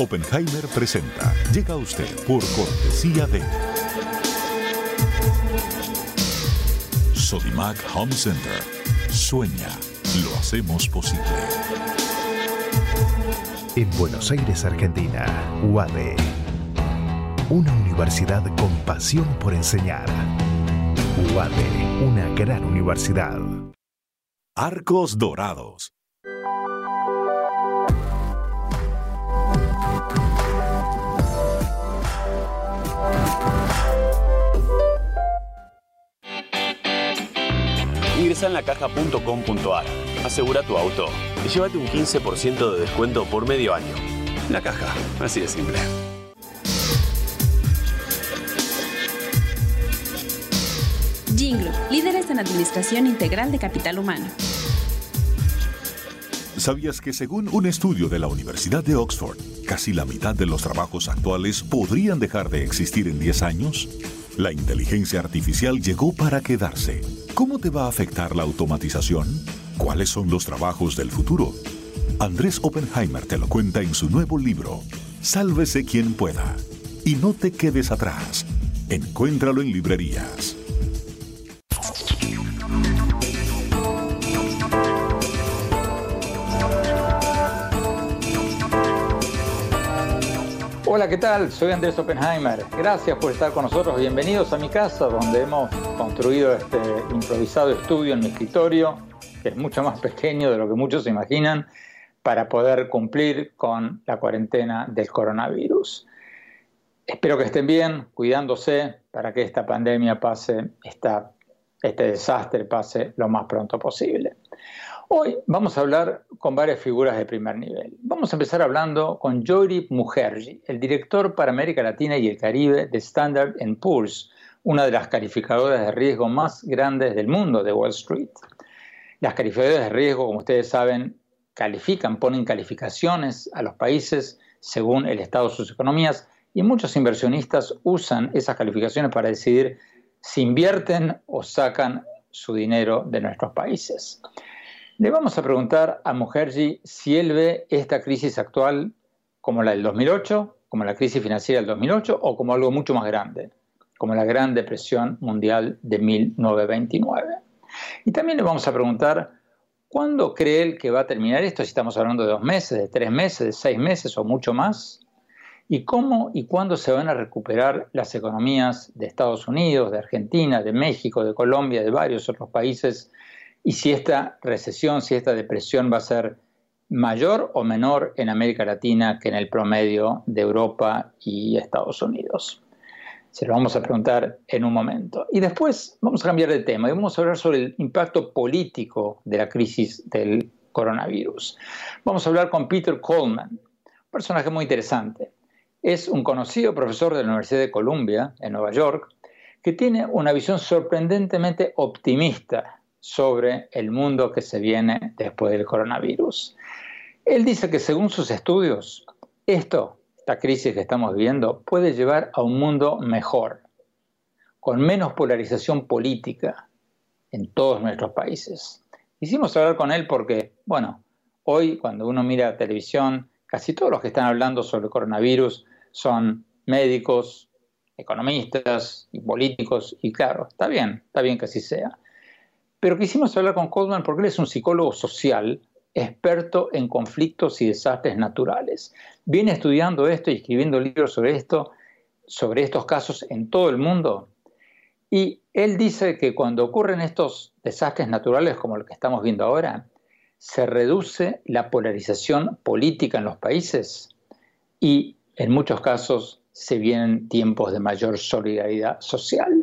Oppenheimer presenta. Llega a usted por cortesía de Sodimac Home Center. Sueña, lo hacemos posible. En Buenos Aires, Argentina, UADE. Una universidad con pasión por enseñar. UADE, una gran universidad. Arcos Dorados. Ingresa en lacaja.com.ar, asegura tu auto y llévate un 15% de descuento por medio año. La caja, así de simple. Jinglo, líderes en administración integral de capital humano. ¿Sabías que según un estudio de la Universidad de Oxford, casi la mitad de los trabajos actuales podrían dejar de existir en 10 años? La inteligencia artificial llegó para quedarse. ¿Cómo te va a afectar la automatización? ¿Cuáles son los trabajos del futuro? Andrés Oppenheimer te lo cuenta en su nuevo libro, Sálvese quien pueda. Y no te quedes atrás. Encuéntralo en librerías. Hola, ¿qué tal? Soy Andrés Oppenheimer. Gracias por estar con nosotros. Bienvenidos a mi casa, donde hemos construido este improvisado estudio en mi escritorio, que es mucho más pequeño de lo que muchos se imaginan, para poder cumplir con la cuarentena del coronavirus. Espero que estén bien, cuidándose para que esta pandemia pase, esta, este desastre pase lo más pronto posible. Hoy vamos a hablar con varias figuras de primer nivel. Vamos a empezar hablando con Joyrip Mukherjee, el director para América Latina y el Caribe de Standard Poor's, una de las calificadoras de riesgo más grandes del mundo de Wall Street. Las calificadoras de riesgo, como ustedes saben, califican, ponen calificaciones a los países según el estado de sus economías y muchos inversionistas usan esas calificaciones para decidir si invierten o sacan su dinero de nuestros países. Le vamos a preguntar a Mukherjee si él ve esta crisis actual como la del 2008, como la crisis financiera del 2008 o como algo mucho más grande, como la Gran Depresión Mundial de 1929. Y también le vamos a preguntar cuándo cree él que va a terminar esto, si estamos hablando de dos meses, de tres meses, de seis meses o mucho más, y cómo y cuándo se van a recuperar las economías de Estados Unidos, de Argentina, de México, de Colombia, de varios otros países y si esta recesión, si esta depresión va a ser mayor o menor en América Latina que en el promedio de Europa y Estados Unidos. Se lo vamos a preguntar en un momento. Y después vamos a cambiar de tema y vamos a hablar sobre el impacto político de la crisis del coronavirus. Vamos a hablar con Peter Coleman, un personaje muy interesante. Es un conocido profesor de la Universidad de Columbia, en Nueva York, que tiene una visión sorprendentemente optimista sobre el mundo que se viene después del coronavirus. Él dice que según sus estudios, esto, esta crisis que estamos viviendo, puede llevar a un mundo mejor, con menos polarización política en todos nuestros países. Hicimos hablar con él porque, bueno, hoy cuando uno mira televisión, casi todos los que están hablando sobre coronavirus son médicos, economistas y políticos, y claro, está bien, está bien que así sea. Pero quisimos hablar con Coleman porque él es un psicólogo social experto en conflictos y desastres naturales. Viene estudiando esto y escribiendo libros sobre esto, sobre estos casos en todo el mundo. Y él dice que cuando ocurren estos desastres naturales como el que estamos viendo ahora, se reduce la polarización política en los países y en muchos casos se vienen tiempos de mayor solidaridad social.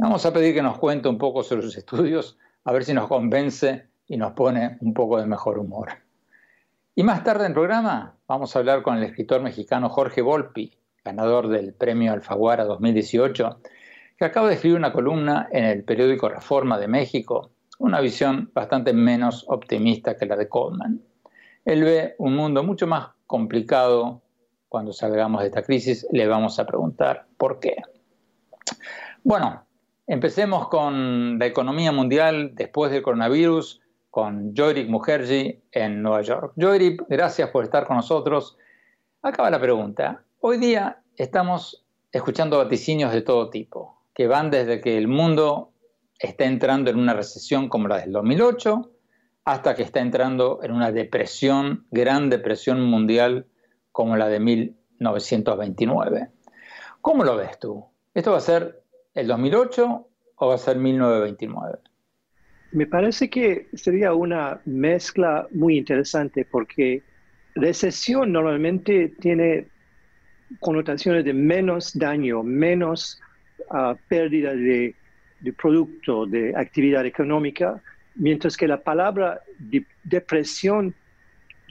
Vamos a pedir que nos cuente un poco sobre sus estudios, a ver si nos convence y nos pone un poco de mejor humor. Y más tarde en el programa vamos a hablar con el escritor mexicano Jorge Volpi, ganador del premio Alfaguara 2018, que acaba de escribir una columna en el periódico Reforma de México, una visión bastante menos optimista que la de Coleman. Él ve un mundo mucho más complicado cuando salgamos de esta crisis. Le vamos a preguntar por qué. Bueno, empecemos con la economía mundial después del coronavirus con Joyrik Mukherjee en Nueva York. Joyrik, gracias por estar con nosotros. Acaba la pregunta. Hoy día estamos escuchando vaticinios de todo tipo, que van desde que el mundo está entrando en una recesión como la del 2008 hasta que está entrando en una depresión, gran depresión mundial como la de 1929. ¿Cómo lo ves tú? ¿Esto va a ser el 2008 o va a ser 1929? Me parece que sería una mezcla muy interesante porque recesión normalmente tiene connotaciones de menos daño, menos ah, pérdida de, producto, de actividad económica, mientras que la palabra depresión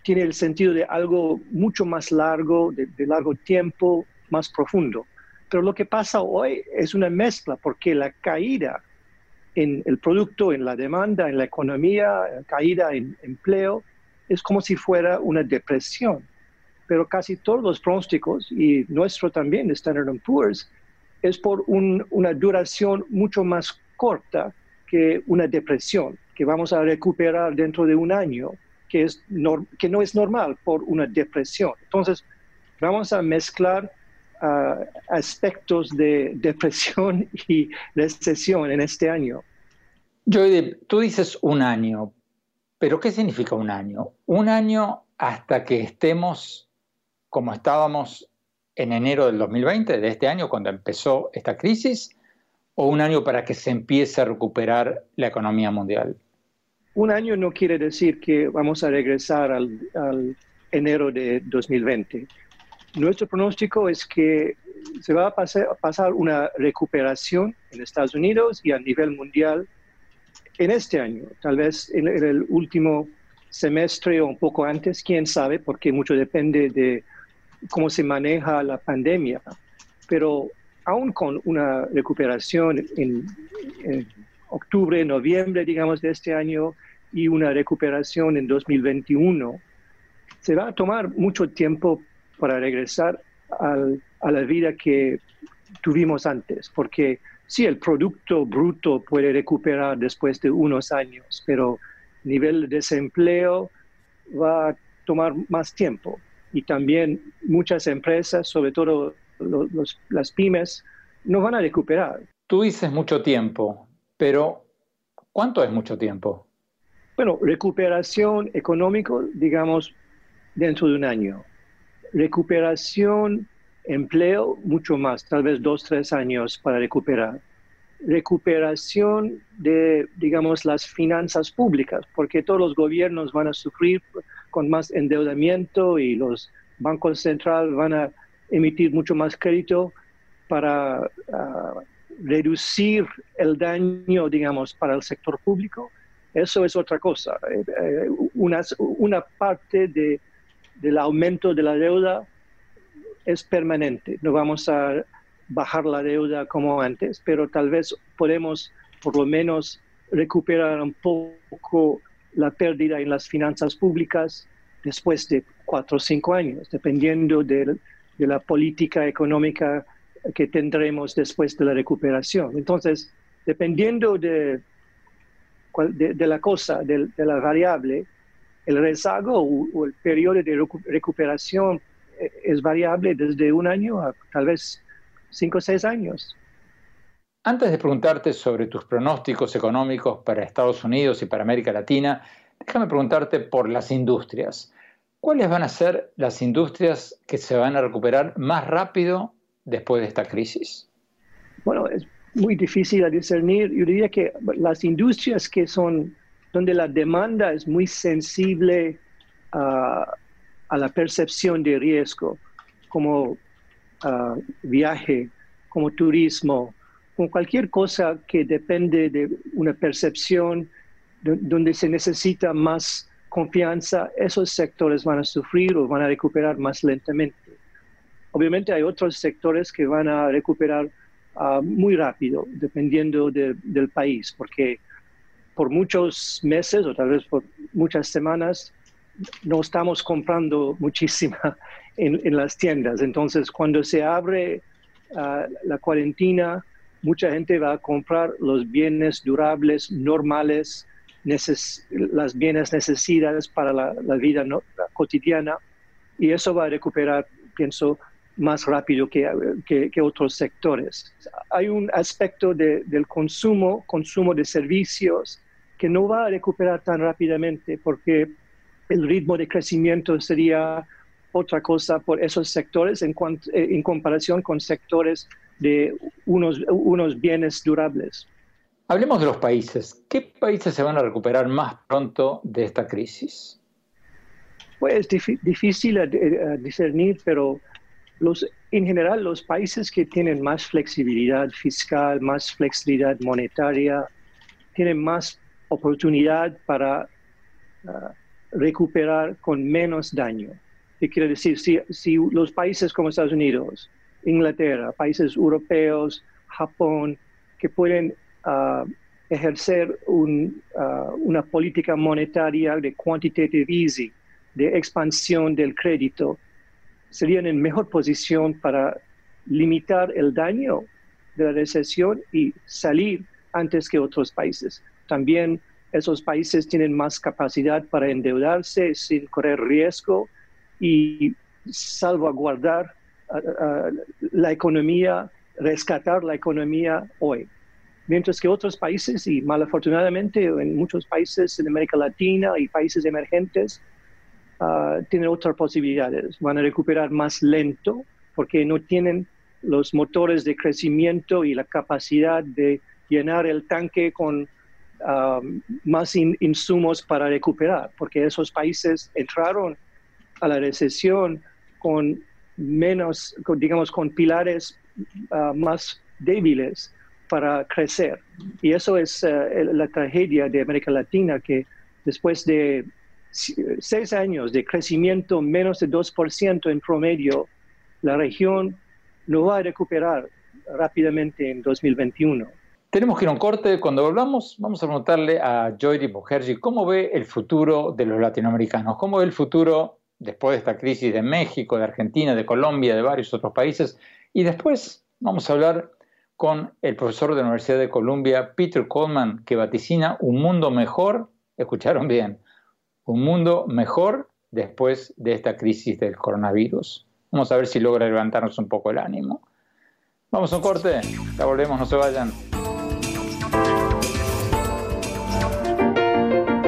tiene el sentido de algo mucho más largo, de, largo tiempo, más profundo. Pero lo que pasa hoy es una mezcla, porque la caída en el producto, en la demanda, en la economía, caída en empleo, es como si fuera una depresión. Pero casi todos los pronósticos, y nuestro también, Standard Poor's, es por una duración mucho más corta que una depresión, que vamos a recuperar dentro de un año, que, es que no es normal por una depresión. Entonces, vamos a mezclar aspectos de depresión y recesión en este año. Joy, tú dices un año, pero ¿qué significa un año? Un año hasta que estemos como estábamos en enero del 2020, de este año, cuando empezó esta crisis, o un año para que se empiece a recuperar la economía mundial? Un año no quiere decir que vamos a regresar al, al enero de 2020 nuestro pronóstico es que se va a pasar, una recuperación en Estados Unidos y a nivel mundial en este año, tal vez en, el último semestre o un poco antes, quién sabe, porque mucho depende de cómo se maneja la pandemia. Pero aún con una recuperación en, en, octubre, noviembre, digamos, de este año y una recuperación en 2021, se va a tomar mucho tiempo para regresar a la vida que tuvimos antes, porque sí, el Producto Bruto puede recuperar después de unos años, pero nivel de desempleo va a tomar más tiempo. Y también muchas empresas, sobre todo las pymes, no van a recuperar. Tú dices mucho tiempo, pero ¿cuánto es mucho tiempo? Bueno, recuperación económico, digamos, dentro de un año recuperación, empleo, mucho más, tal vez dos, tres años para recuperar. Recuperación de, digamos, las finanzas públicas, porque todos los gobiernos van a sufrir con más endeudamiento y los bancos centrales van a emitir mucho más crédito para ah, reducir el daño, digamos, para el sector público. Eso es otra cosa. Eh, eh, una, una parte de del aumento de la deuda es permanente. No vamos a bajar la deuda como antes, pero tal vez podemos por lo menos recuperar un poco la pérdida en las finanzas públicas después de cuatro o cinco años, dependiendo de, la política económica que tendremos después de la recuperación. Entonces, dependiendo de, de, la cosa, de, de la variable, el rezago o, el periodo de recuperación eh, es variable desde un año a tal vez cinco o seis años. Antes de preguntarte sobre tus pronósticos económicos para Estados Unidos y para América Latina, déjame preguntarte por las industrias. ¿Cuáles van a ser las industrias que se van a recuperar más rápido después de esta crisis? Bueno, es muy difícil a discernir. Yo diría que las industrias que son donde la demanda es muy sensible a, la percepción de riesgo, como viaje, como turismo, como cualquier cosa que depende de una percepción donde se necesita más confianza, esos sectores van a sufrir o van a recuperar más lentamente. Obviamente hay otros sectores que van a recuperar ah, muy rápido, dependiendo del país, porque por muchos meses o tal vez por muchas semanas no estamos comprando muchísima en, las tiendas. Entonces, cuando se abre ah, la cuarentena, mucha gente va a comprar los bienes durables, normales, las bienes necesarias para la, vida cotidiana y eso va a recuperar, pienso, más rápido que, que, otros sectores. Hay un aspecto del consumo, consumo de servicios, que no va a recuperar tan rápidamente porque el ritmo de crecimiento sería otra cosa por esos sectores en, eh, en comparación con sectores de unos, unos bienes durables. Hablemos de los países. ¿Qué países se van a recuperar más pronto de esta crisis? Pues es difícil discernir, pero los, en general los países que tienen más flexibilidad fiscal, más flexibilidad monetaria, tienen más oportunidad para ah, recuperar con menos daño. ¿Qué quiere decir? Si, los países como Estados Unidos, Inglaterra, países europeos, Japón, que pueden uh, ejercer un, uh, una política monetaria de quantitative easing, de expansión del crédito, serían en mejor posición para limitar el daño de la recesión y salir antes que otros países. También esos países tienen más capacidad para endeudarse sin correr riesgo y salvaguardar la economía, rescatar la economía hoy. Mientras que otros países, y malafortunadamente en muchos países en América Latina y países emergentes, ah, tienen otras posibilidades. Van a recuperar más lento porque no tienen los motores de crecimiento y la capacidad de llenar el tanque con ah, más insumos para recuperar, porque esos países entraron a la recesión con menos, digamos, con pilares ah, más débiles para crecer. Y eso es eh, la tragedia de América Latina, que después de seis años de crecimiento menos de 2% en promedio, la región no va a recuperar rápidamente en 2021. Tenemos que ir a un corte. Cuando volvamos, vamos a preguntarle a Joyri Mujerji cómo ve el futuro de los latinoamericanos, cómo ve el futuro después de esta crisis de México, de Argentina, de Colombia, de varios otros países. Y después vamos a hablar con el profesor de la Universidad de Columbia, Peter Coleman, que vaticina un mundo mejor, escucharon bien, un mundo mejor después de esta crisis del coronavirus. Vamos a ver si logra levantarnos un poco el ánimo. Vamos a un corte, ya volvemos, no se vayan.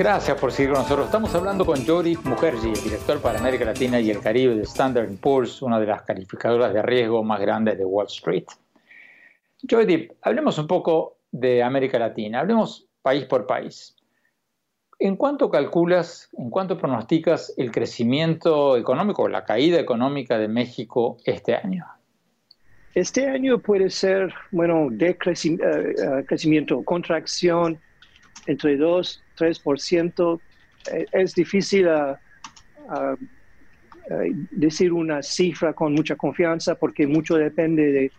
Gracias por seguir con nosotros. Estamos hablando con Jody Mukherjee, el director para América Latina y el Caribe de Standard Poor's, una de las calificadoras de riesgo más grandes de Wall Street. Jody, hablemos un poco de América Latina, hablemos país por país. ¿En cuánto calculas, en cuánto pronosticas el crecimiento económico o la caída económica de México este año? Este año puede ser, bueno, de eh, eh, crecimiento, contracción entre 2 3%. Eh, es difícil ah, ah, eh, decir una cifra con mucha confianza porque mucho depende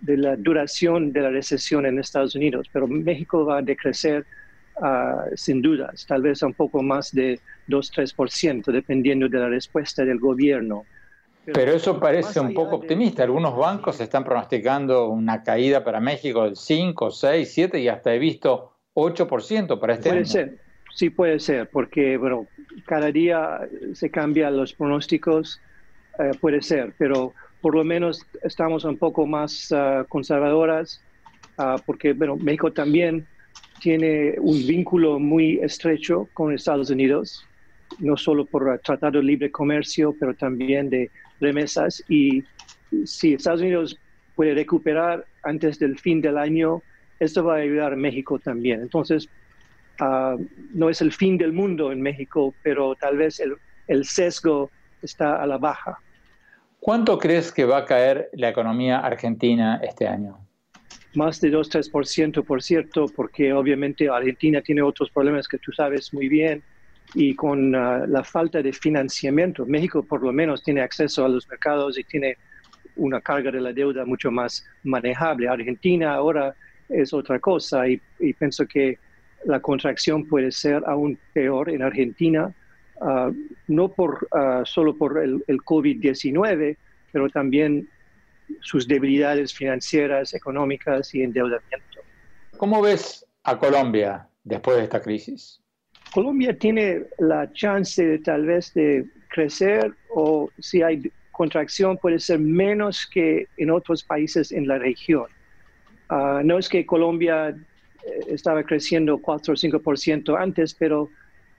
de, la duración de la recesión en Estados Unidos, pero México va a decrecer uh, sin dudas, tal vez un poco más de 2-3%, dependiendo de la respuesta del gobierno. Pero, eso parece un poco optimista. Algunos bancos están pronosticando una caída para México del 5, 6, 7 y hasta he visto 8% para este puede año. Ser, sí puede ser, porque bueno, cada día se cambian los pronósticos, eh, puede ser, pero por lo menos estamos un poco más ah, conservadoras, ah, porque bueno, México también tiene un vínculo muy estrecho con Estados Unidos, no solo por tratado de libre comercio, pero también de remesas. Y si Estados Unidos puede recuperar antes del fin del año, esto va a ayudar a México también. Entonces, ah, no es el fin del mundo en México, pero tal vez el, el sesgo está a la baja. ¿Cuánto crees que va a caer la economía argentina este año? Más de 2-3%, por cierto, porque obviamente Argentina tiene otros problemas que tú sabes muy bien y con ah, la falta de financiamiento, México por lo menos tiene acceso a los mercados y tiene una carga de la deuda mucho más manejable. Argentina ahora es otra cosa y, pienso que la contracción puede ser aún peor en Argentina, ah, no por, ah, solo por el, el COVID-19, pero también sus debilidades financieras, económicas y endeudamiento. ¿Cómo ves a Colombia después de esta crisis? Colombia tiene la chance de tal vez de crecer o si hay contracción puede ser menos que en otros países en la región. Ah, no es que Colombia eh, estaba creciendo 4 o 5% antes, pero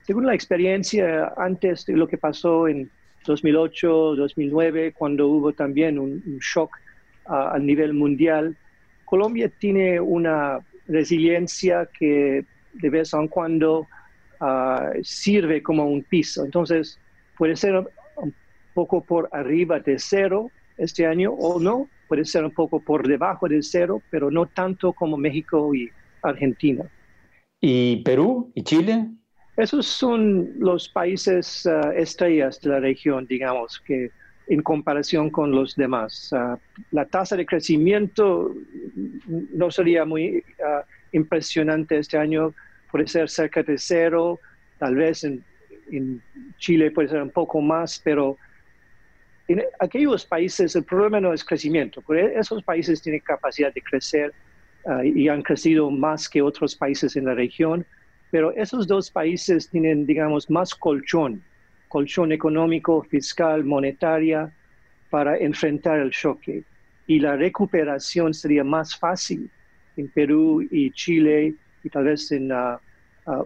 según la experiencia antes de lo que pasó en 2008, 2009, cuando hubo también un, shock ah, a nivel mundial, Colombia tiene una resiliencia que de vez en cuando ah, sirve como un piso. Entonces, puede ser un poco por arriba de cero este año o no, puede ser un poco por debajo del cero, pero no tanto como México y Argentina. ¿Y Perú y Chile? Esos son los países uh, estrellas de la región, digamos, que en comparación con los demás. Uh, la tasa de crecimiento no sería muy uh, impresionante este año, puede ser cerca de cero, tal vez en, en Chile puede ser un poco más, pero en aquellos países el problema no es crecimiento, porque esos países tienen capacidad de crecer uh, y han crecido más que otros países en la región, pero esos dos países tienen, digamos, más colchón, colchón económico, fiscal, monetaria, para enfrentar el choque. Y la recuperación sería más fácil en Perú y Chile y tal vez en uh,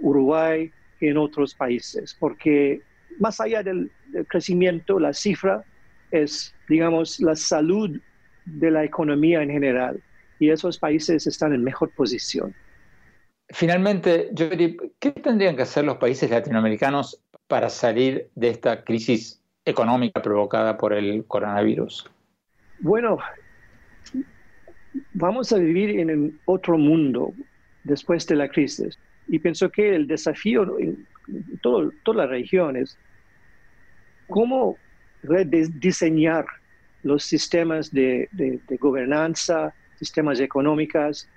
Uruguay que en otros países, porque más allá del crecimiento, la cifra es, digamos, la salud de la economía en general. Y esos países están en mejor posición. Finalmente, Jordi, ¿qué tendrían que hacer los países latinoamericanos para salir de esta crisis económica provocada por el coronavirus? Bueno, vamos a vivir en otro mundo después de la crisis. Y pienso que el desafío en todo, toda la región es cómo rediseñar los sistemas de, gobernanza, sistemas económicos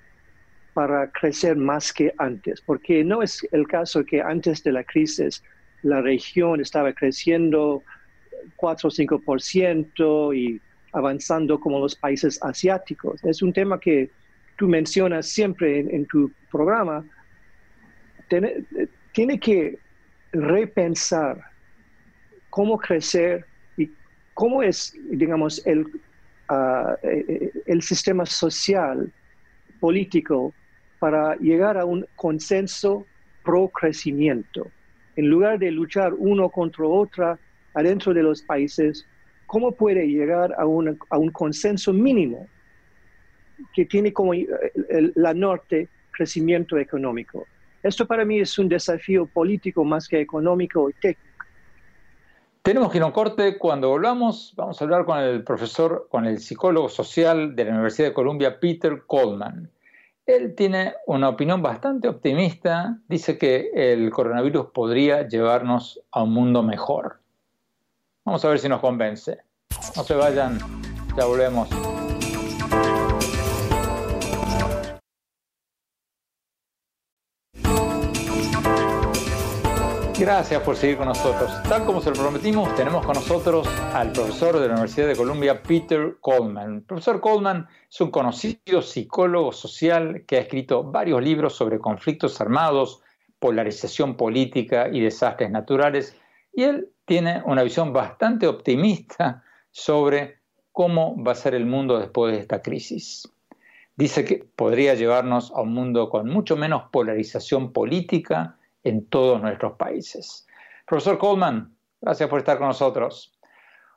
para crecer más que antes, porque no es el caso que antes de la crisis la región estaba creciendo 4 o 5% y avanzando como los países asiáticos. Es un tema que tú mencionas siempre en, tu programa. tiene que repensar cómo crecer cómo es, digamos, el, eh, el sistema social, político, para llegar a un consenso pro crecimiento. En lugar de luchar uno contra otra adentro de los países, ¿cómo puede llegar a, a un consenso mínimo que tiene como eh, la norte crecimiento económico? Esto para mí es un desafío político más que económico y técnico. Tenemos que ir a un corte. Cuando volvamos, vamos a hablar con el profesor, con el psicólogo social de la Universidad de Columbia, Peter Coleman. Él tiene una opinión bastante optimista. Dice que el coronavirus podría llevarnos a un mundo mejor. Vamos a ver si nos convence. No se vayan, ya volvemos. Gracias por seguir con nosotros. Tal como se lo prometimos, tenemos con nosotros al profesor de la Universidad de Columbia, Peter Coleman. El profesor Coleman es un conocido psicólogo social que ha escrito varios libros sobre conflictos armados, polarización política y desastres naturales, y él tiene una visión bastante optimista sobre cómo va a ser el mundo después de esta crisis. Dice que podría llevarnos a un mundo con mucho menos polarización política en todos nuestros países. Profesor Coleman, gracias por estar con nosotros.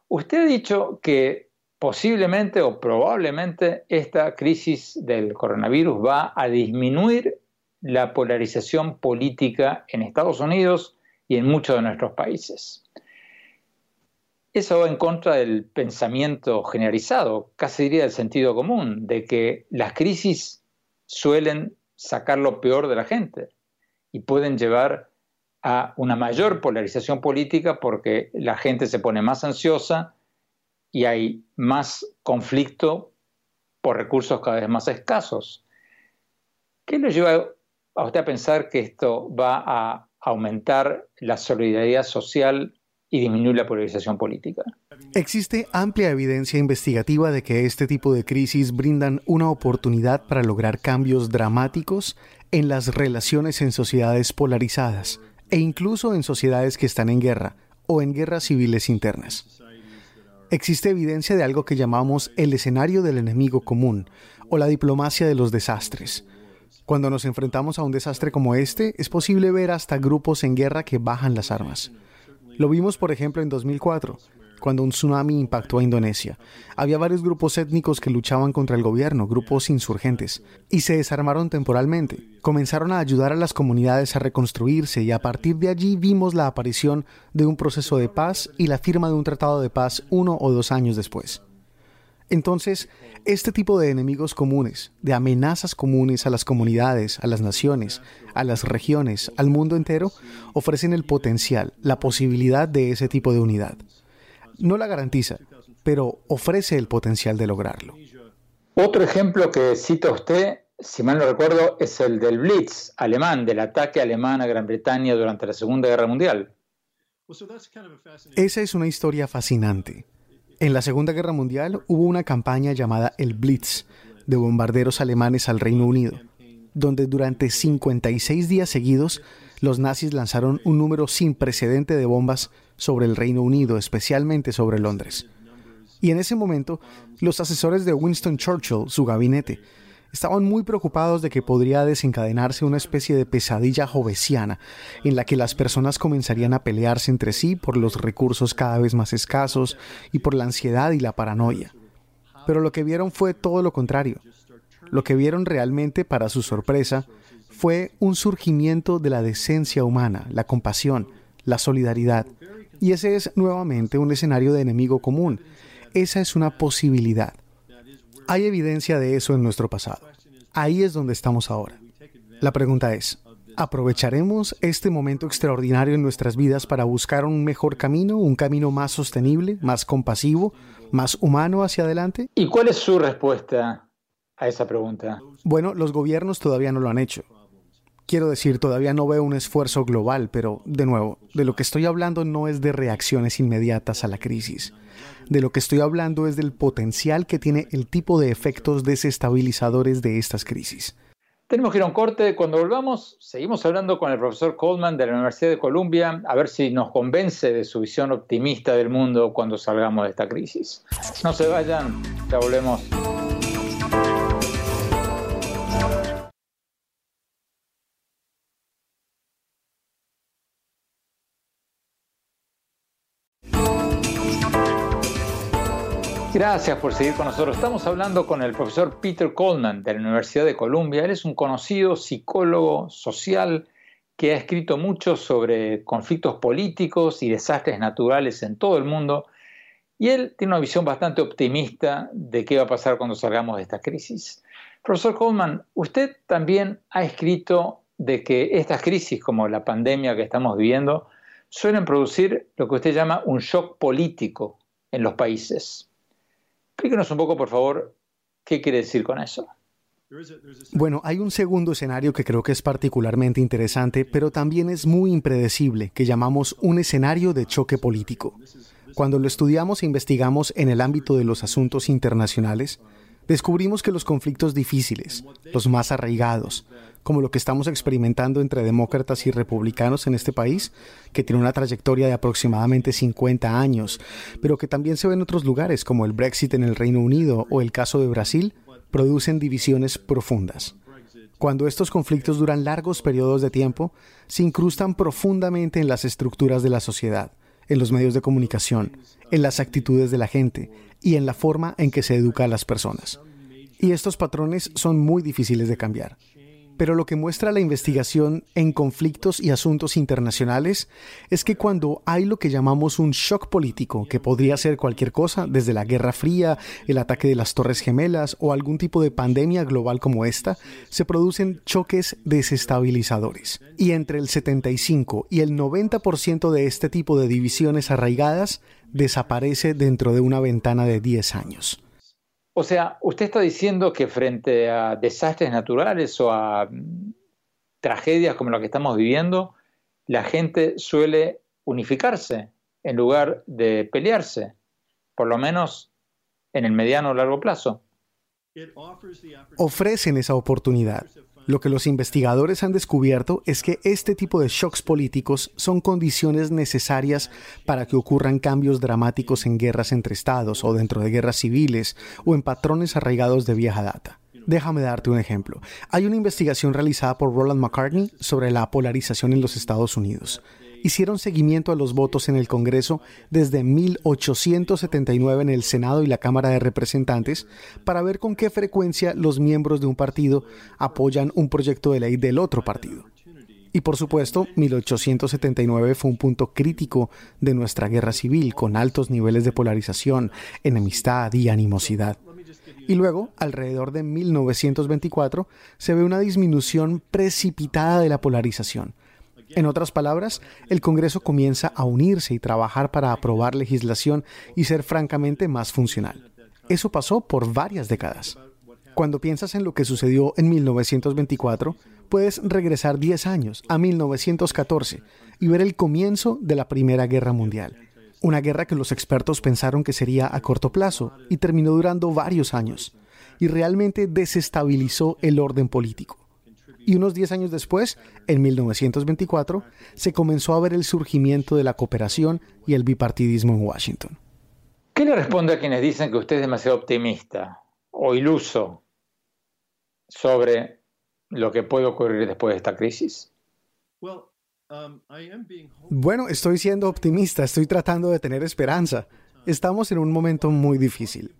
Usted ha dicho que posiblemente o probablemente esta crisis del coronavirus va a disminuir la polarización política en Estados Unidos y en muchos de nuestros países. Eso va en contra del pensamiento generalizado, casi diría del sentido común, de que las crisis suelen sacar lo peor de la gente y pueden llevar a una mayor polarización política porque la gente se pone más ansiosa y hay más conflicto por recursos cada vez más escasos. ¿Qué le lleva a usted a pensar que esto va a aumentar la solidaridad social y disminuir la polarización política. Existe amplia evidencia investigativa de que este tipo de crisis brindan una oportunidad para lograr cambios dramáticos en las relaciones en sociedades polarizadas e incluso en sociedades que están en guerra o en guerras civiles internas. Existe evidencia de algo que llamamos el escenario del enemigo común o la diplomacia de los desastres. Cuando nos enfrentamos a un desastre como este, es posible ver hasta grupos en guerra que bajan las armas. Lo vimos, por ejemplo, en 2004, cuando un tsunami impactó a Indonesia. Había varios grupos étnicos que luchaban contra el gobierno, grupos insurgentes, y se desarmaron temporalmente. Comenzaron a ayudar a las comunidades a reconstruirse y a partir de allí vimos la aparición de un proceso de paz y la firma de un tratado de paz uno o dos años después. Entonces, este tipo de enemigos comunes, de amenazas comunes a las comunidades, a las naciones, a las regiones, al mundo entero, ofrecen el potencial, la posibilidad de ese tipo de unidad. No la garantiza, pero ofrece el potencial de lograrlo. Otro ejemplo que cita usted, si mal no recuerdo, es el del Blitz alemán, del ataque alemán a Gran Bretaña durante la Segunda Guerra Mundial. Esa es una historia fascinante. En la Segunda Guerra Mundial hubo una campaña llamada el Blitz de bombarderos alemanes al Reino Unido, donde durante 56 días seguidos los nazis lanzaron un número sin precedente de bombas sobre el Reino Unido, especialmente sobre Londres. Y en ese momento, los asesores de Winston Churchill, su gabinete, estaban muy preocupados de que podría desencadenarse una especie de pesadilla jovesiana en la que las personas comenzarían a pelearse entre sí por los recursos cada vez más escasos y por la ansiedad y la paranoia. Pero lo que vieron fue todo lo contrario. Lo que vieron realmente, para su sorpresa, fue un surgimiento de la decencia humana, la compasión, la solidaridad. Y ese es nuevamente un escenario de enemigo común. Esa es una posibilidad. Hay evidencia de eso en nuestro pasado. Ahí es donde estamos ahora. La pregunta es, ¿aprovecharemos este momento extraordinario en nuestras vidas para buscar un mejor camino, un camino más sostenible, más compasivo, más humano hacia adelante? ¿Y cuál es su respuesta a esa pregunta? Bueno, los gobiernos todavía no lo han hecho. Quiero decir, todavía no veo un esfuerzo global, pero de nuevo, de lo que estoy hablando no es de reacciones inmediatas a la crisis. De lo que estoy hablando es del potencial que tiene el tipo de efectos desestabilizadores de estas crisis. Tenemos que ir a un corte. Cuando volvamos, seguimos hablando con el profesor Coleman de la Universidad de Columbia, a ver si nos convence de su visión optimista del mundo cuando salgamos de esta crisis. No se vayan, ya volvemos. Gracias por seguir con nosotros. Estamos hablando con el profesor Peter Coleman de la Universidad de Columbia. Él es un conocido psicólogo social que ha escrito mucho sobre conflictos políticos y desastres naturales en todo el mundo. Y él tiene una visión bastante optimista de qué va a pasar cuando salgamos de esta crisis. Profesor Coleman, usted también ha escrito de que estas crisis, como la pandemia que estamos viviendo, suelen producir lo que usted llama un shock político en los países. Explíquenos un poco, por favor, qué quiere decir con eso. Bueno, hay un segundo escenario que creo que es particularmente interesante, pero también es muy impredecible, que llamamos un escenario de choque político. Cuando lo estudiamos e investigamos en el ámbito de los asuntos internacionales, descubrimos que los conflictos difíciles, los más arraigados, como lo que estamos experimentando entre demócratas y republicanos en este país, que tiene una trayectoria de aproximadamente 50 años, pero que también se ve en otros lugares como el Brexit en el Reino Unido o el caso de Brasil, producen divisiones profundas. Cuando estos conflictos duran largos periodos de tiempo, se incrustan profundamente en las estructuras de la sociedad, en los medios de comunicación, en las actitudes de la gente y en la forma en que se educa a las personas. Y estos patrones son muy difíciles de cambiar. Pero lo que muestra la investigación en conflictos y asuntos internacionales es que cuando hay lo que llamamos un shock político, que podría ser cualquier cosa, desde la Guerra Fría, el ataque de las Torres Gemelas o algún tipo de pandemia global como esta, se producen choques desestabilizadores. Y entre el 75 y el 90% de este tipo de divisiones arraigadas desaparece dentro de una ventana de 10 años. O sea, usted está diciendo que frente a desastres naturales o a mm, tragedias como la que estamos viviendo, la gente suele unificarse en lugar de pelearse, por lo menos en el mediano o largo plazo. Ofrecen esa oportunidad, lo que los investigadores han descubierto es que este tipo de shocks políticos son condiciones necesarias para que ocurran cambios dramáticos en guerras entre estados o dentro de guerras civiles o en patrones arraigados de vieja data. Déjame darte un ejemplo. Hay una investigación realizada por Roland McCartney sobre la polarización en los Estados Unidos hicieron seguimiento a los votos en el Congreso desde 1879 en el Senado y la Cámara de Representantes para ver con qué frecuencia los miembros de un partido apoyan un proyecto de ley del otro partido. Y por supuesto, 1879 fue un punto crítico de nuestra guerra civil, con altos niveles de polarización, enemistad y animosidad. Y luego, alrededor de 1924, se ve una disminución precipitada de la polarización, en otras palabras, el Congreso comienza a unirse y trabajar para aprobar legislación y ser francamente más funcional. Eso pasó por varias décadas. Cuando piensas en lo que sucedió en 1924, puedes regresar 10 años, a 1914, y ver el comienzo de la Primera Guerra Mundial. Una guerra que los expertos pensaron que sería a corto plazo y terminó durando varios años, y realmente desestabilizó el orden político y unos 10 años después, en 1924, se comenzó a ver el surgimiento de la cooperación y el bipartidismo en Washington. ¿Qué le responde a quienes dicen que usted es demasiado optimista o iluso sobre lo que puede ocurrir después de esta crisis? Bueno, estoy siendo optimista, estoy tratando de tener esperanza. Estamos en un momento muy difícil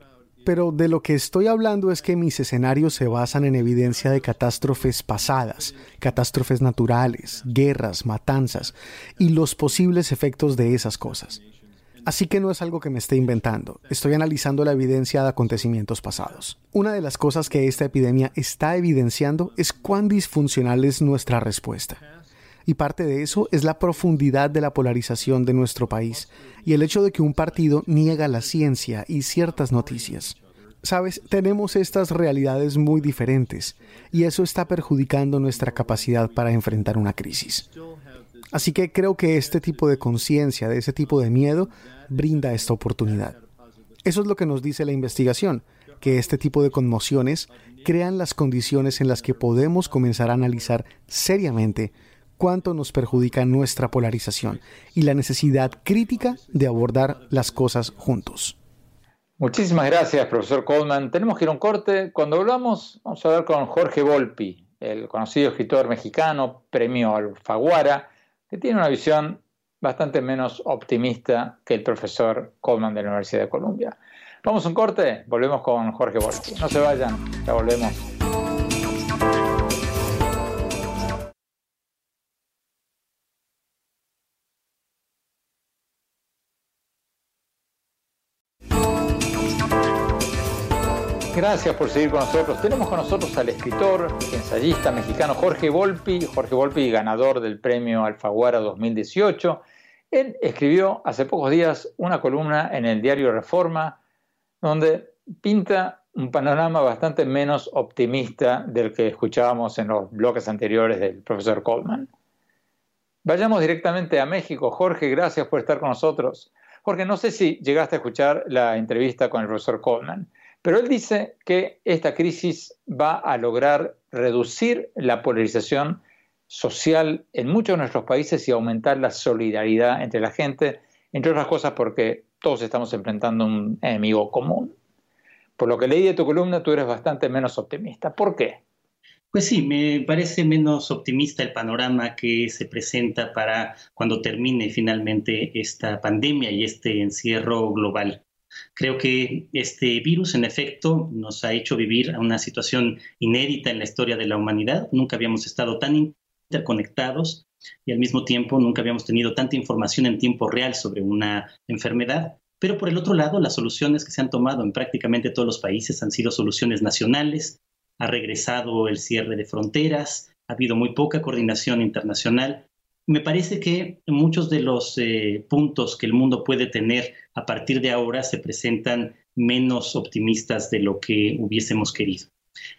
pero de lo que estoy hablando es que mis escenarios se basan en evidencia de catástrofes pasadas, catástrofes naturales, guerras, matanzas y los posibles efectos de esas cosas. Así que no es algo que me esté inventando, estoy analizando la evidencia de acontecimientos pasados. Una de las cosas que esta epidemia está evidenciando es cuán disfuncional es nuestra respuesta. Y parte de eso es la profundidad de la polarización de nuestro país y el hecho de que un partido niega la ciencia y ciertas noticias. Sabes, tenemos estas realidades muy diferentes y eso está perjudicando nuestra capacidad para enfrentar una crisis. Así que creo que este tipo de conciencia, de ese tipo de miedo, brinda esta oportunidad. Eso es lo que nos dice la investigación, que este tipo de conmociones crean las condiciones en las que podemos comenzar a analizar seriamente cuánto nos perjudica nuestra polarización y la necesidad crítica de abordar las cosas juntos. Muchísimas gracias, profesor Coleman. Tenemos que ir a un corte. Cuando hablamos, vamos a hablar con Jorge Volpi, el conocido escritor mexicano, premio Alfaguara, que tiene una visión bastante menos optimista que el profesor Coleman de la Universidad de Columbia. Vamos a un corte, volvemos con Jorge Volpi. No se vayan, ya volvemos. Gracias por seguir con nosotros. Tenemos con nosotros al escritor, ensayista mexicano Jorge Volpi, Jorge Volpi, ganador del premio Alfaguara 2018. Él escribió hace pocos días una columna en el diario Reforma donde pinta un panorama bastante menos optimista del que escuchábamos en los bloques anteriores del profesor Coleman. Vayamos directamente a México. Jorge, gracias por estar con nosotros. Jorge, no sé si llegaste a escuchar la entrevista con el profesor Coleman Pero él dice que esta crisis va a lograr reducir la polarización social en muchos de nuestros países y aumentar la solidaridad entre la gente, entre otras cosas porque todos estamos enfrentando un enemigo común. Por lo que leí de tu columna, tú eres bastante menos optimista. ¿Por qué? Pues sí, me parece menos optimista el panorama que se presenta para cuando termine finalmente esta pandemia y este encierro global. Creo que este virus, en efecto, nos ha hecho vivir una situación inédita en la historia de la humanidad. Nunca habíamos estado tan interconectados y al mismo tiempo nunca habíamos tenido tanta información en tiempo real sobre una enfermedad. Pero por el otro lado, las soluciones que se han tomado en prácticamente todos los países han sido soluciones nacionales, ha regresado el cierre de fronteras, ha habido muy poca coordinación internacional. Me parece que muchos de los eh, puntos que el mundo puede tener a partir de ahora se presentan menos optimistas de lo que hubiésemos querido.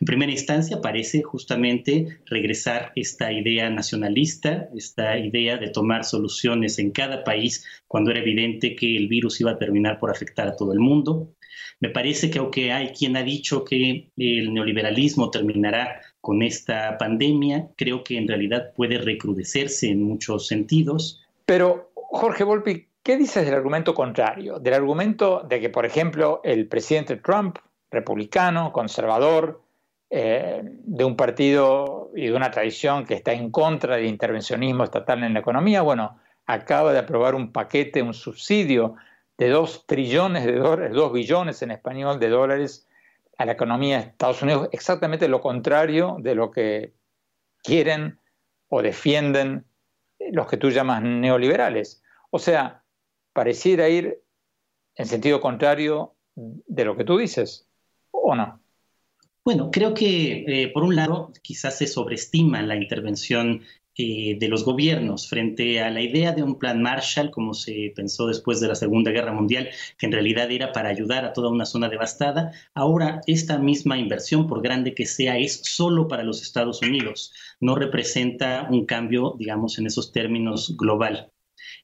En primera instancia parece justamente regresar esta idea nacionalista, esta idea de tomar soluciones en cada país cuando era evidente que el virus iba a terminar por afectar a todo el mundo. Me parece que aunque hay quien ha dicho que el neoliberalismo terminará con esta pandemia, creo que en realidad puede recrudecerse en muchos sentidos. Pero, Jorge Volpi, ¿qué dices del argumento contrario? Del argumento de que, por ejemplo, el presidente Trump, republicano, conservador, eh, de un partido y de una tradición que está en contra del intervencionismo estatal en la economía, bueno, acaba de aprobar un paquete, un subsidio de 2 trillones de dólares, 2 billones en español de dólares a la economía de Estados Unidos, exactamente lo contrario de lo que quieren o defienden los que tú llamas neoliberales. O sea, pareciera ir en sentido contrario de lo que tú dices, ¿o no? Bueno, creo que eh, por un lado quizás se sobreestima la intervención eh, de los gobiernos frente a la idea de un plan Marshall, como se pensó después de la Segunda Guerra Mundial, que en realidad era para ayudar a toda una zona devastada. Ahora, esta misma inversión, por grande que sea, es solo para los Estados Unidos. No representa un cambio, digamos, en esos términos global.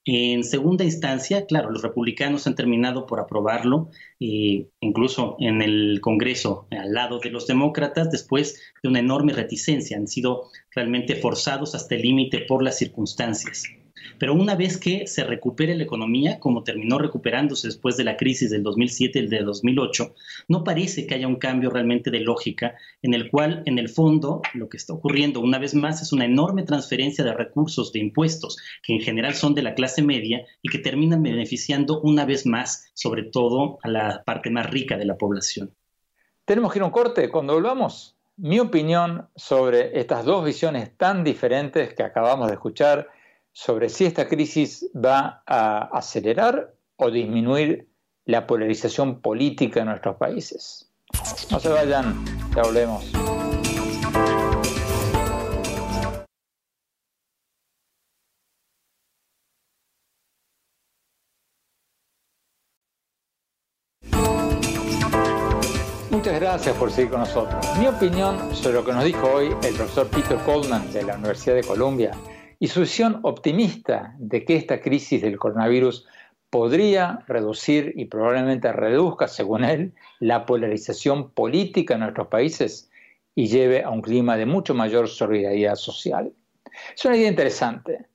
En segunda instancia, claro, los republicanos han terminado por aprobarlo, eh, incluso en el Congreso, al lado de los demócratas, después de una enorme reticencia. Han sido realmente forzados hasta el límite por las circunstancias. Pero una vez que se recupere la economía, como terminó recuperándose después de la crisis del 2007 y del 2008, no parece que haya un cambio realmente de lógica en el cual, en el fondo, lo que está ocurriendo una vez más es una enorme transferencia de recursos, de impuestos, que en general son de la clase media y que terminan beneficiando una vez más, sobre todo, a la parte más rica de la población. Tenemos que ir a un corte. Cuando volvamos, mi opinión sobre estas dos visiones tan diferentes que acabamos de escuchar sobre si esta crisis va a acelerar o disminuir la polarización política en nuestros países. No se vayan, ya volvemos. Muchas gracias por seguir con nosotros. Mi opinión sobre lo que nos dijo hoy el profesor Peter Coleman de la Universidad de Columbia y su visión optimista de que esta crisis del coronavirus podría reducir y probablemente reduzca, según él, la polarización política en nuestros países y lleve a un clima de mucho mayor solidaridad social. Es una idea interesante,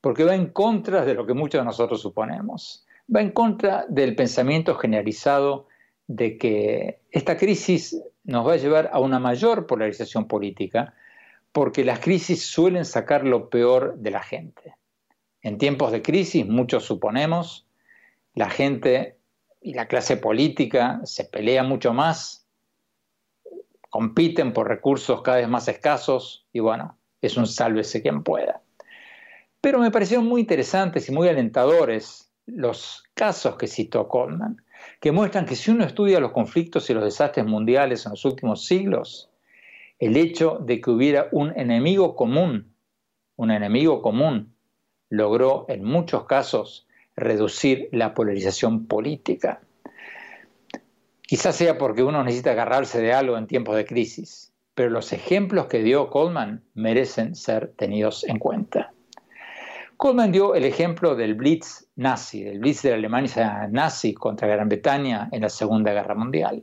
porque va en contra de lo que muchos de nosotros suponemos, va en contra del pensamiento generalizado de que esta crisis nos va a llevar a una mayor polarización política, porque las crisis suelen sacar lo peor de la gente. En tiempos de crisis, muchos suponemos, la gente y la clase política se pelea mucho más, compiten por recursos cada vez más escasos y bueno, es un sálvese quien pueda. Pero me parecieron muy interesantes y muy alentadores los casos que citó Coleman, que muestran que si uno estudia los conflictos y los desastres mundiales en los últimos siglos, el hecho de que hubiera un enemigo común, un enemigo común, logró en muchos casos reducir la polarización política. Quizás sea porque uno necesita agarrarse de algo en tiempos de crisis, pero los ejemplos que dio Coleman merecen ser tenidos en cuenta. Coleman dio el ejemplo del Blitz nazi, del Blitz de la Alemania nazi contra Gran Bretaña en la Segunda Guerra Mundial.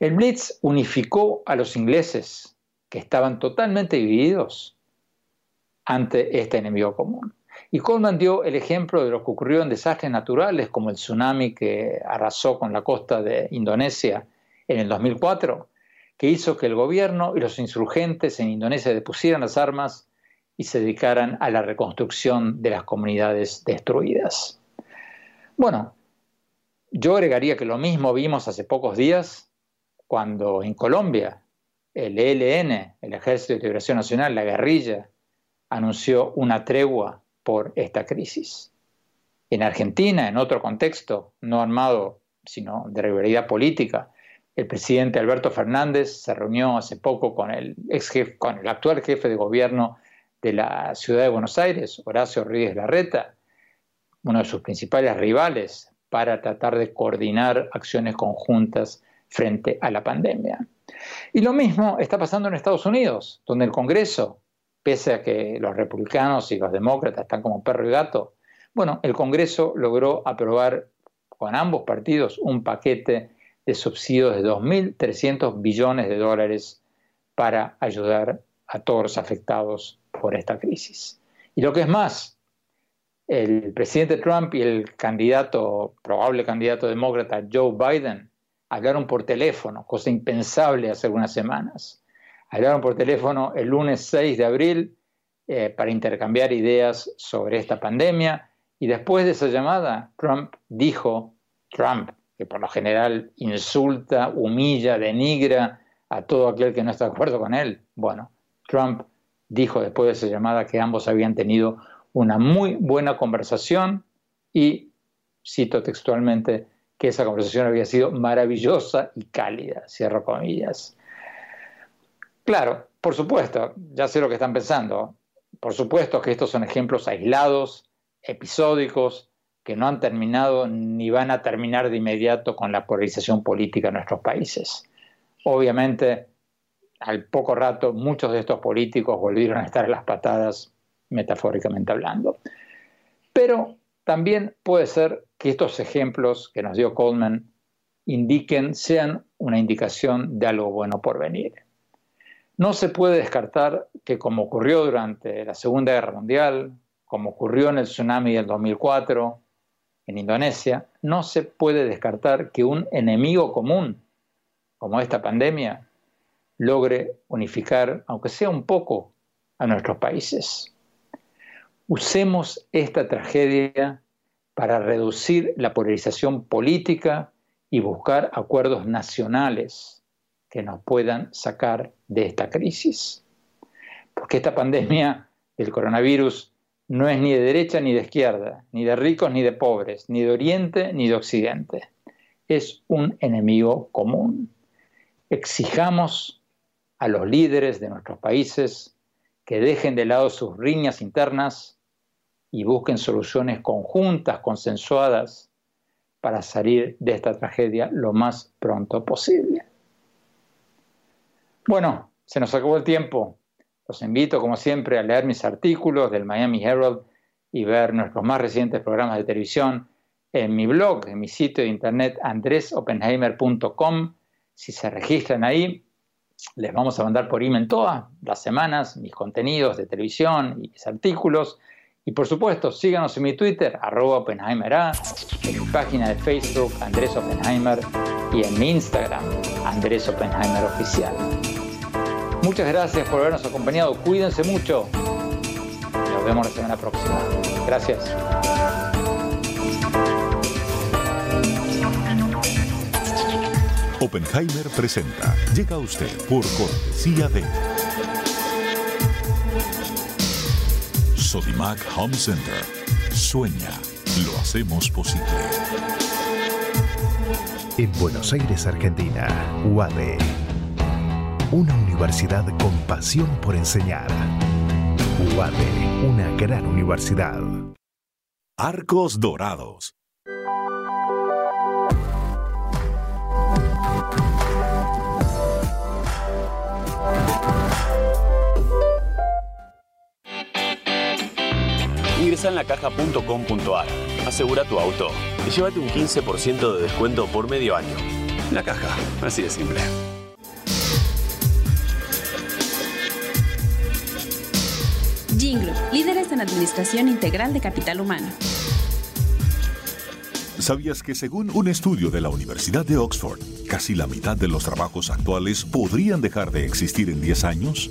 El Blitz unificó a los ingleses, que estaban totalmente divididos ante este enemigo común. Y Coleman dio el ejemplo de lo que ocurrió en desastres naturales como el tsunami que arrasó con la costa de Indonesia en el 2004, que hizo que el gobierno y los insurgentes en Indonesia depusieran las armas y se dedicaran a la reconstrucción de las comunidades destruidas. Bueno, yo agregaría que lo mismo vimos hace pocos días cuando en Colombia el ELN, el Ejército de Liberación Nacional, la guerrilla, anunció una tregua por esta crisis. En Argentina, en otro contexto, no armado, sino de rivalidad política, el presidente Alberto Fernández se reunió hace poco con el, ex con el actual jefe de gobierno de la ciudad de Buenos Aires, Horacio Ríos Larreta, uno de sus principales rivales, para tratar de coordinar acciones conjuntas frente a la pandemia. Y lo mismo está pasando en Estados Unidos, donde el Congreso pese a que los republicanos y los demócratas están como perro y gato, bueno, el Congreso logró aprobar con ambos partidos un paquete de subsidios de 2.300 billones de dólares para ayudar a todos los afectados por esta crisis. Y lo que es más, el presidente Trump y el candidato, probable candidato demócrata Joe Biden, hablaron por teléfono, cosa impensable hace algunas semanas. Hablaron por teléfono el lunes 6 de abril eh, para intercambiar ideas sobre esta pandemia. Y después de esa llamada Trump dijo, Trump, que por lo general insulta, humilla, denigra a todo aquel que no está de acuerdo con él, bueno, Trump dijo después de esa llamada que ambos habían tenido una muy buena conversación y, cito textualmente, que esa conversación había sido maravillosa y cálida, cierro comillas. Claro, por supuesto, ya sé lo que están pensando. Por supuesto que estos son ejemplos aislados, episódicos, que no han terminado ni van a terminar de inmediato con la polarización política en nuestros países. Obviamente, al poco rato, muchos de estos políticos volvieron a estar en las patadas, metafóricamente hablando. Pero también puede ser que estos ejemplos que nos dio Coleman indiquen, sean una indicación de algo bueno por venir. No se puede descartar que como ocurrió durante la Segunda Guerra Mundial, como ocurrió en el tsunami del 2004 en Indonesia, no se puede descartar que un enemigo común, como esta pandemia, logre unificar, aunque sea un poco, a nuestros países. Usemos esta tragedia para reducir la polarización política y buscar acuerdos nacionales que nos puedan sacar de esta crisis. Porque esta pandemia del coronavirus no es ni de derecha ni de izquierda, ni de ricos ni de pobres, ni de oriente ni de occidente. Es un enemigo común. Exijamos a los líderes de nuestros países que dejen de lado sus riñas internas y busquen soluciones conjuntas, consensuadas, para salir de esta tragedia lo más pronto posible. Bueno, se nos acabó el tiempo. Los invito, como siempre, a leer mis artículos del Miami Herald y ver nuestros más recientes programas de televisión en mi blog, en mi sitio de internet andresopenheimer.com. Si se registran ahí, les vamos a mandar por email todas las semanas mis contenidos de televisión y mis artículos. Y por supuesto, síganos en mi Twitter, arroba Oppenheimer en mi página de Facebook, Andrés Oppenheimer, y en mi Instagram, Andrés Oppenheimer Oficial. Muchas gracias por habernos acompañado. Cuídense mucho. Nos vemos la semana próxima. Gracias. Oppenheimer presenta. Llega usted por cortesía de Sodimac Home Center. Sueña. Lo hacemos posible. En Buenos Aires, Argentina, UADE una universidad con pasión por enseñar. UADE, una gran universidad. Arcos Dorados. Ingresa en lacaja.com.ar, asegura tu auto y llévate un 15% de descuento por medio año. La caja, así de simple. Jinglo, líderes en administración integral de capital humano. ¿Sabías que según un estudio de la Universidad de Oxford, casi la mitad de los trabajos actuales podrían dejar de existir en 10 años?